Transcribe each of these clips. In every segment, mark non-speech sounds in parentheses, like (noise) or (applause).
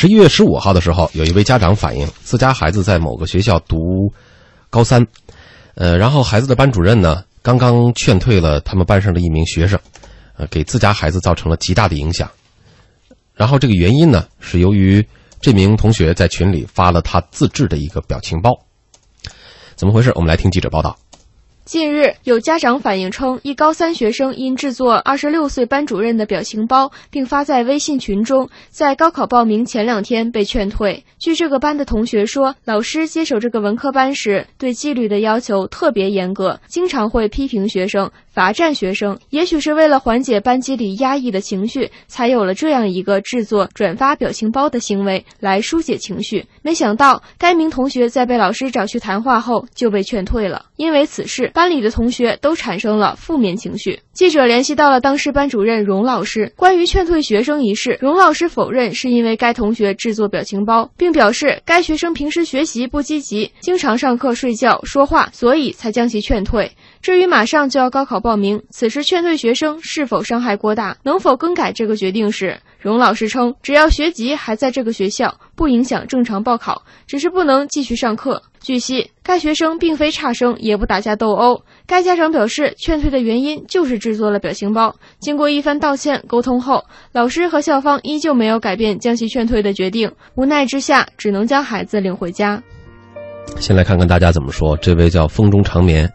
十一月十五号的时候，有一位家长反映，自家孩子在某个学校读高三，呃，然后孩子的班主任呢，刚刚劝退了他们班上的一名学生，呃，给自家孩子造成了极大的影响。然后这个原因呢，是由于这名同学在群里发了他自制的一个表情包。怎么回事？我们来听记者报道。近日，有家长反映称，一高三学生因制作二十六岁班主任的表情包，并发在微信群中，在高考报名前两天被劝退。据这个班的同学说，老师接手这个文科班时，对纪律的要求特别严格，经常会批评学生、罚站学生。也许是为了缓解班级里压抑的情绪，才有了这样一个制作、转发表情包的行为来疏解情绪。没想到，该名同学在被老师找去谈话后就被劝退了，因为此事。班里的同学都产生了负面情绪。记者联系到了当时班主任荣老师，关于劝退学生一事，荣老师否认是因为该同学制作表情包，并表示该学生平时学习不积极，经常上课睡觉说话，所以才将其劝退。至于马上就要高考报名，此时劝退学生是否伤害过大，能否更改这个决定时，荣老师称，只要学籍还在这个学校，不影响正常报考，只是不能继续上课。据悉，该学生并非差生，也不打架斗殴。该家长表示，劝退的原因就是制作了表情包。经过一番道歉沟通后，老师和校方依旧没有改变将其劝退的决定。无奈之下，只能将孩子领回家。先来看看大家怎么说。这位叫风中长眠，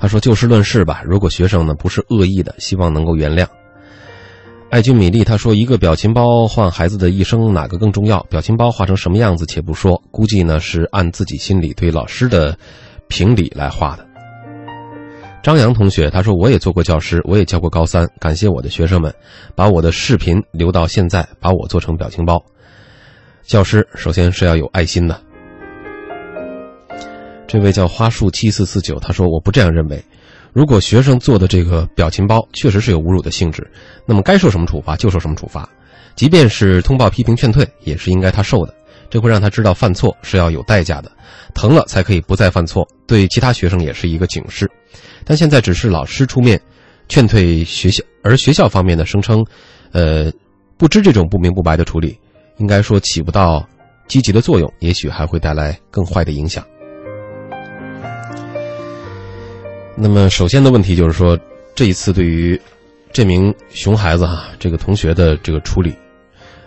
他说：“就事论事吧，如果学生呢不是恶意的，希望能够原谅。”爱君米粒他说：“一个表情包换孩子的一生，哪个更重要？表情包画成什么样子且不说，估计呢是按自己心里对老师的评理来画的。”张扬同学他说：“我也做过教师，我也教过高三，感谢我的学生们，把我的视频留到现在，把我做成表情包。教师首先是要有爱心的。”这位叫花树七四四九他说：“我不这样认为。”如果学生做的这个表情包确实是有侮辱的性质，那么该受什么处罚就受什么处罚，即便是通报批评劝退，也是应该他受的。这会让他知道犯错是要有代价的，疼了才可以不再犯错，对其他学生也是一个警示。但现在只是老师出面劝退学校，而学校方面呢声称，呃，不知这种不明不白的处理，应该说起不到积极的作用，也许还会带来更坏的影响。那么，首先的问题就是说，这一次对于这名熊孩子哈，这个同学的这个处理，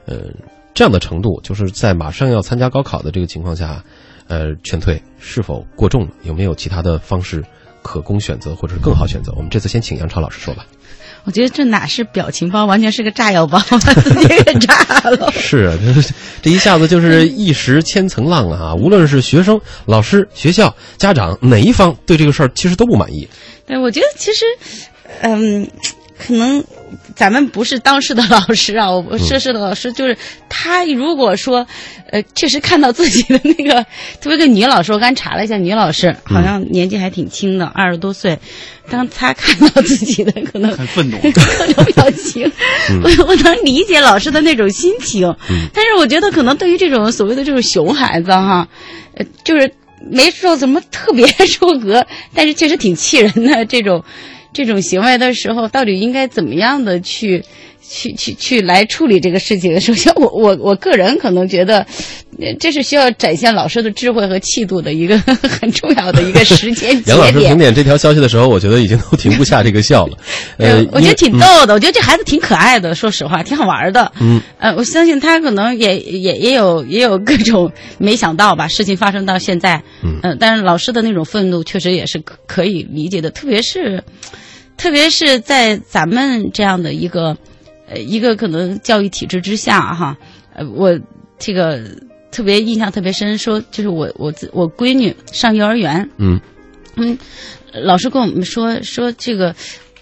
呃，这样的程度，就是在马上要参加高考的这个情况下，呃，劝退是否过重了？有没有其他的方式可供选择，或者是更好选择？我们这次先请杨超老师说吧。我觉得这哪是表情包，完全是个炸药包，把自己给炸了。是啊，这这一下子就是一石千层浪啊！无论是学生、老师、学校、家长哪一方对这个事儿其实都不满意。对，我觉得其实，嗯。可能咱们不是当时的老师啊，我涉事的老师就是他。如果说，呃，确实看到自己的那个，特别个女老师，我刚查了一下，女老师好像年纪还挺轻的，(laughs) 二十多岁。当他看到自己的可能 (laughs) 很愤怒各种表情，我我能理解老师的那种心情。但是我觉得可能对于这种所谓的这种熊孩子哈，呃，就是没受怎么特别 (laughs) 出格，但是确实挺气人的这种。这种行为的时候，到底应该怎么样的去，去去去来处理这个事情？(laughs) 首先，我我我个人可能觉得，这是需要展现老师的智慧和气度的一个 (laughs) 很重要的一个时间节点。杨老师评点这条消息的时候，我觉得已经都停不下这个笑了。(laughs) 呃，我觉得挺逗的，我觉得这孩子挺可爱的，说实话，挺好玩的。嗯，呃，我相信他可能也也也有也有各种没想到吧，事情发生到现在。嗯，但是老师的那种愤怒确实也是可可以理解的，特别是。特别是在咱们这样的一个，呃，一个可能教育体制之下，哈，呃，我这个特别印象特别深，说就是我我我闺女上幼儿园，嗯，嗯，老师跟我们说说这个，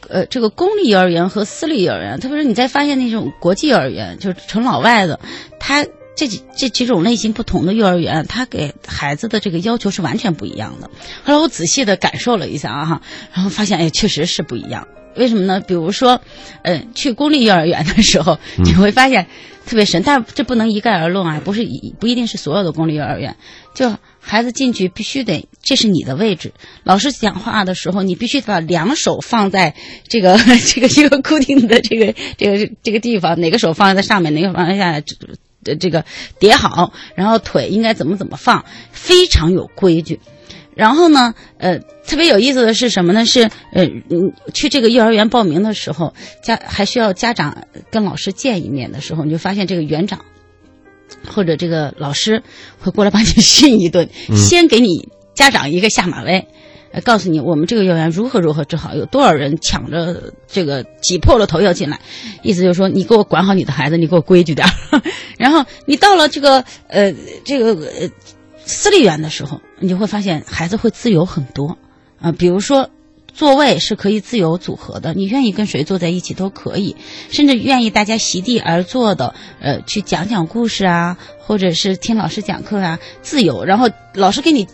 呃，这个公立幼儿园和私立幼儿园，特别是你再发现那种国际幼儿园，就是纯老外的，他。这几这几种类型不同的幼儿园，他给孩子的这个要求是完全不一样的。后来我仔细的感受了一下啊哈，然后发现哎，确实是不一样。为什么呢？比如说，嗯，去公立幼儿园的时候，你会发现特别神，但这不能一概而论啊，不是一不一定是所有的公立幼儿园。就孩子进去必须得，这是你的位置。老师讲话的时候，你必须把两手放在这个 (laughs) 这个一个固定的这个这个这个地方，哪个手放在上面，哪个放在下。呃这个叠好，然后腿应该怎么怎么放，非常有规矩。然后呢，呃，特别有意思的是什么呢？是呃，嗯，去这个幼儿园报名的时候，家还需要家长跟老师见一面的时候，你就发现这个园长或者这个老师会过来把你 (laughs) 训一顿，先给你家长一个下马威。呃，告诉你我们这个幼儿园如何如何治好，有多少人抢着这个挤破了头要进来，意思就是说你给我管好你的孩子，你给我规矩点儿。(laughs) 然后你到了这个呃这个呃私立园的时候，你就会发现孩子会自由很多啊、比如说。座位是可以自由组合的，你愿意跟谁坐在一起都可以，甚至愿意大家席地而坐的，呃，去讲讲故事啊，或者是听老师讲课啊，自由。然后老师给你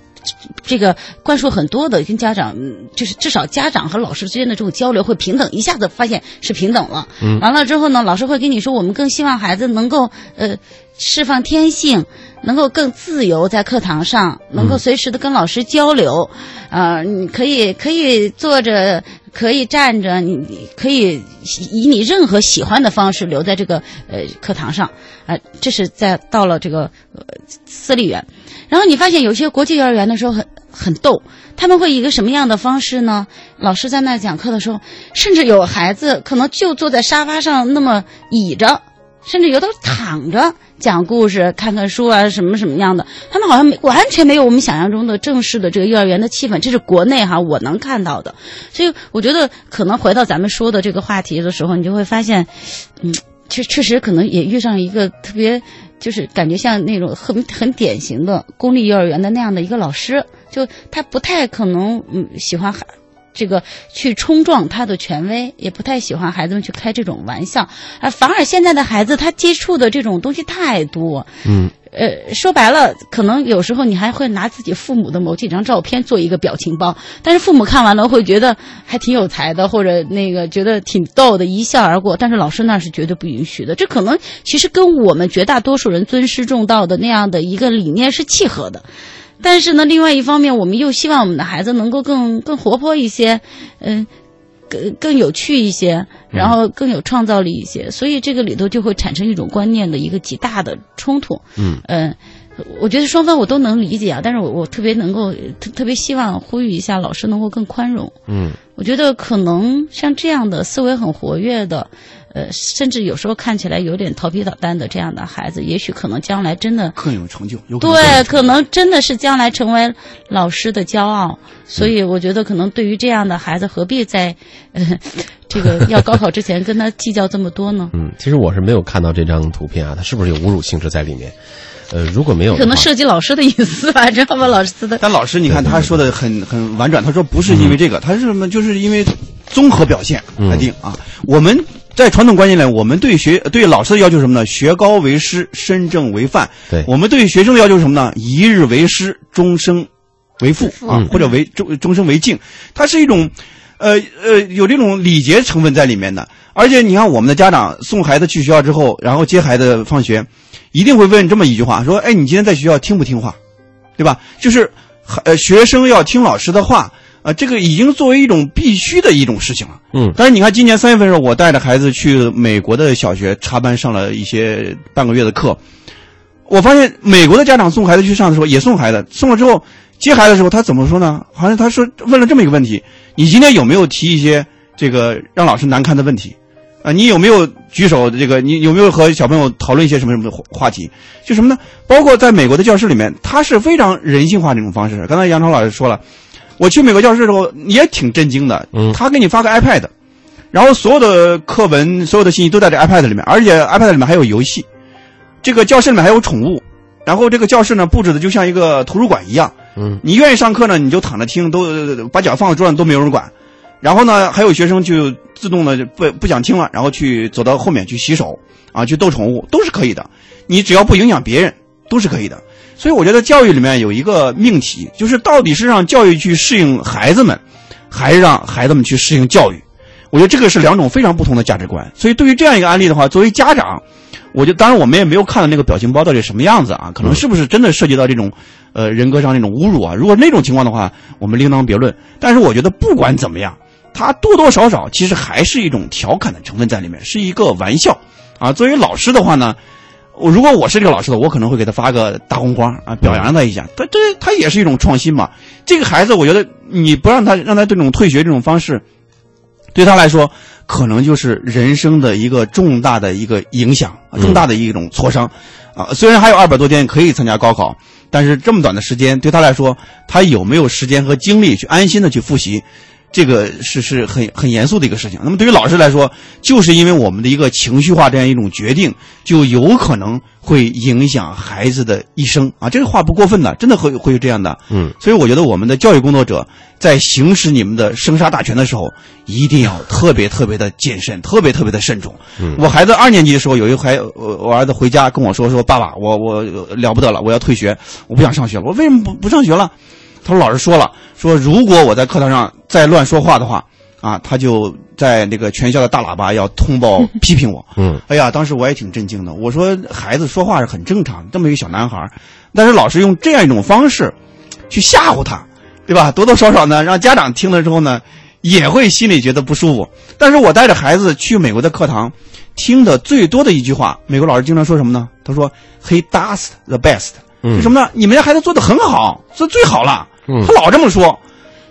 这个灌输很多的，跟家长嗯就是至少家长和老师之间的这种交流会平等，一下子发现是平等了。嗯完了之后呢，老师会跟你说，我们更希望孩子能够呃释放天性，能够更自由在课堂上，能够随时的跟老师交流。呃，你可以可以坐着，可以站着，你你可以以你任何喜欢的方式留在这个呃课堂上。啊、这是在到了这个呃私立园，然后你发现有些国际幼儿园的时候很很逗，他们会以一个什么样的方式呢？老师在那讲课的时候，甚至有孩子可能就坐在沙发上那么倚着，甚至有的躺着讲故事、看看书啊，什么什么样的，他们好像没完全没有我们想象中的正式的这个幼儿园的气氛，这是国内哈我能看到的。所以我觉得可能回到咱们说的这个话题的时候，你就会发现，嗯，确确实可能也遇上一个特别。就是感觉像那种很很典型的公立幼儿园的那样的一个老师，就他不太可能嗯喜欢孩这个去冲撞他的权威，也不太喜欢孩子们去开这种玩笑，啊，反而现在的孩子他接触的这种东西太多，嗯呃，说白了，可能有时候你还会拿自己父母的某几张照片做一个表情包，但是父母看完了会觉得还挺有才的，或者那个觉得挺逗的，一笑而过。但是老师那是绝对不允许的，这可能其实跟我们绝大多数人尊师重道的那样的一个理念是契合的。但是呢，另外一方面，我们又希望我们的孩子能够更更活泼一些，嗯、更更有趣一些，然后更有创造力一些，所以这个里头就会产生一种观念的一个极大的冲突。嗯嗯，我觉得双方我都能理解啊，但是我我特别能够特特别希望呼吁一下老师能够更宽容。嗯我觉得可能像这样的思维很活跃的，呃，甚至有时候看起来有点调皮捣蛋的这样的孩子，也许可能将来真的更有成就，有可能对，可能真的是将来成为老师的骄傲。所以我觉得，可能对于这样的孩子，何必在呃 (laughs) 这个要高考之前跟他计较这么多呢？嗯，其实我是没有看到这张图片啊，他是不是有侮辱性质在里面？呃，如果没有，可能涉及老师的隐私吧，知道吗？老师的但老师，你看他说的很很婉转，他说不是因为这个，他是什么？就是因为综合表现来定啊。我们在传统观念里，我们对学对老师的要求是什么呢？学高为师，身正为范。对我们对学生的要求是什么呢？一日为师，终生为父啊嗯，或者为终终生为敬。它是一种，呃呃，有这种礼节成分在里面的。而且你看，我们的家长送孩子去学校之后，然后接孩子放学，一定会问这么一句话：说，哎，你今天在学校听不听话？对吧？就是呃，学生要听老师的话，啊、这个已经作为一种必须的一种事情了。嗯但是你看，今年三月份的时候，我带着孩子去美国的小学插班上了一些半个月的课，我发现美国的家长送孩子去上的时候，也送孩子，送了之后接孩子的时候，他怎么说呢？好像他说问了这么一个问题：你今天有没有提一些这个让老师难堪的问题？啊，你有没有举手？这个你有没有和小朋友讨论一些什么什么的话话题？就什么呢？包括在美国的教室里面，他是非常人性化的一种方式。刚才杨超老师说了，我去美国教室的时候也挺震惊的。嗯他给你发个 iPad，然后所有的课文、所有的信息都在这 iPad 里面，而且 iPad 里面还有游戏。这个教室里面还有宠物，然后这个教室呢布置的就像一个图书馆一样。嗯你愿意上课呢，你就躺着听，都把脚放在桌上都没有人管。然后呢，还有学生就自动的不不想听了，然后去走到后面去洗手啊，去逗宠物，都是可以的。你只要不影响别人，都是可以的。所以我觉得教育里面有一个命题，就是到底是让教育去适应孩子们，还是让孩子们去适应教育？我觉得这个是两种非常不同的价值观。所以对于这样一个案例的话，作为家长，我就当然我们也没有看到那个表情包到底什么样子啊，可能是不是真的涉及到这种呃人格上那种侮辱啊？如果那种情况的话，我们另当别论。但是我觉得不管怎么样，它多多少少其实还是一种调侃的成分在里面，是一个玩笑啊。作为老师的话呢，我如果我是这个老师的，我可能会给他发个大红花啊，表扬他一下。他这他也是一种创新嘛。这个孩子，我觉得你不让他让他这种退学这种方式，对他来说可能就是人生的一个重大的一个影响，重大的一种挫伤。啊，虽然还有二百多天可以参加高考，但是这么短的时间对他来说，他有没有时间和精力去安心的去复习？这个是是很很严肃的一个事情。那么对于老师来说，就是因为我们的一个情绪化这样一种决定，就有可能会影响孩子的一生啊。这个话不过分的，真的会会有这样的。嗯，所以我觉得我们的教育工作者在行使你们的生杀大权的时候，一定要特别特别的谨慎，特别特别的慎重。嗯我孩子二年级的时候，有一回我我儿子回家跟我说说，爸爸，我我了不得了，我要退学，我不想上学了。我为什么不不上学了？他说老师说了，说如果我在课堂上再乱说话的话，啊，他就在那个全校的大喇叭要通报批评我。(laughs) 嗯哎呀，当时我也挺震惊的。我说孩子说话是很正常，这么一个小男孩儿，但是老师用这样一种方式去吓唬他，对吧？多多少少呢，让家长听了之后呢，也会心里觉得不舒服。但是我带着孩子去美国的课堂，听的最多的一句话，美国老师经常说什么呢？他说：“He does the best。”嗯是什么呢？你们家孩子做的很好，做最好了。嗯他老这么说。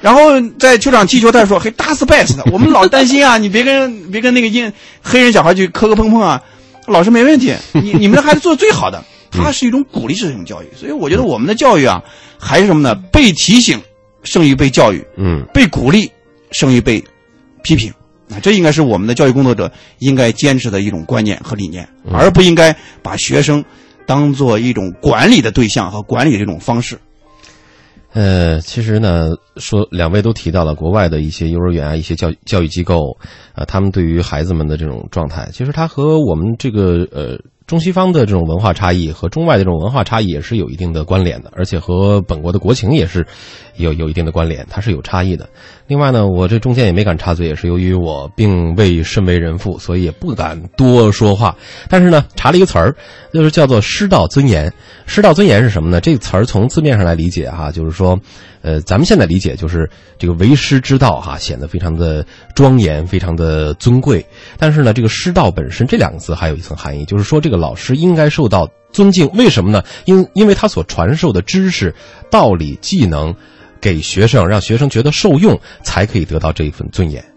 然后在球场踢球，他说：“嘿，does best。” (laughs) 我们老担心啊，你别跟别跟那个印黑人小孩去磕磕碰碰啊。老师没问题，你你们的孩子做的最好的，(laughs) 他是一种鼓励式的一种教育。所以我觉得我们的教育啊，还是什么呢？被提醒胜于被教育，嗯被鼓励胜于被批评。啊，这应该是我们的教育工作者应该坚持的一种观念和理念，嗯而不应该把学生当做一种管理的对象和管理的这种方式。呃，其实呢，说两位都提到了国外的一些幼儿园啊，一些教教育机构，啊、他们对于孩子们的这种状态，其实它和我们这个呃中西方的这种文化差异和中外的这种文化差异也是有一定的关联的，而且和本国的国情也是有有一定的关联，它是有差异的。另外呢，我这中间也没敢插嘴，也是由于我并未身为人父，所以也不敢多说话。但是呢，查了一个词儿，就是叫做“师道尊严”。师道尊严是什么呢？这个词儿从字面上来理解哈，就是说，呃，咱们现在理解就是这个为师之道哈，显得非常的庄严，非常的尊贵。但是呢，这个师道本身这两个字还有一层含义，就是说这个老师应该受到尊敬。为什么呢？因因为他所传授的知识、道理、技能。给学生，让学生觉得受用，才可以得到这一份尊严。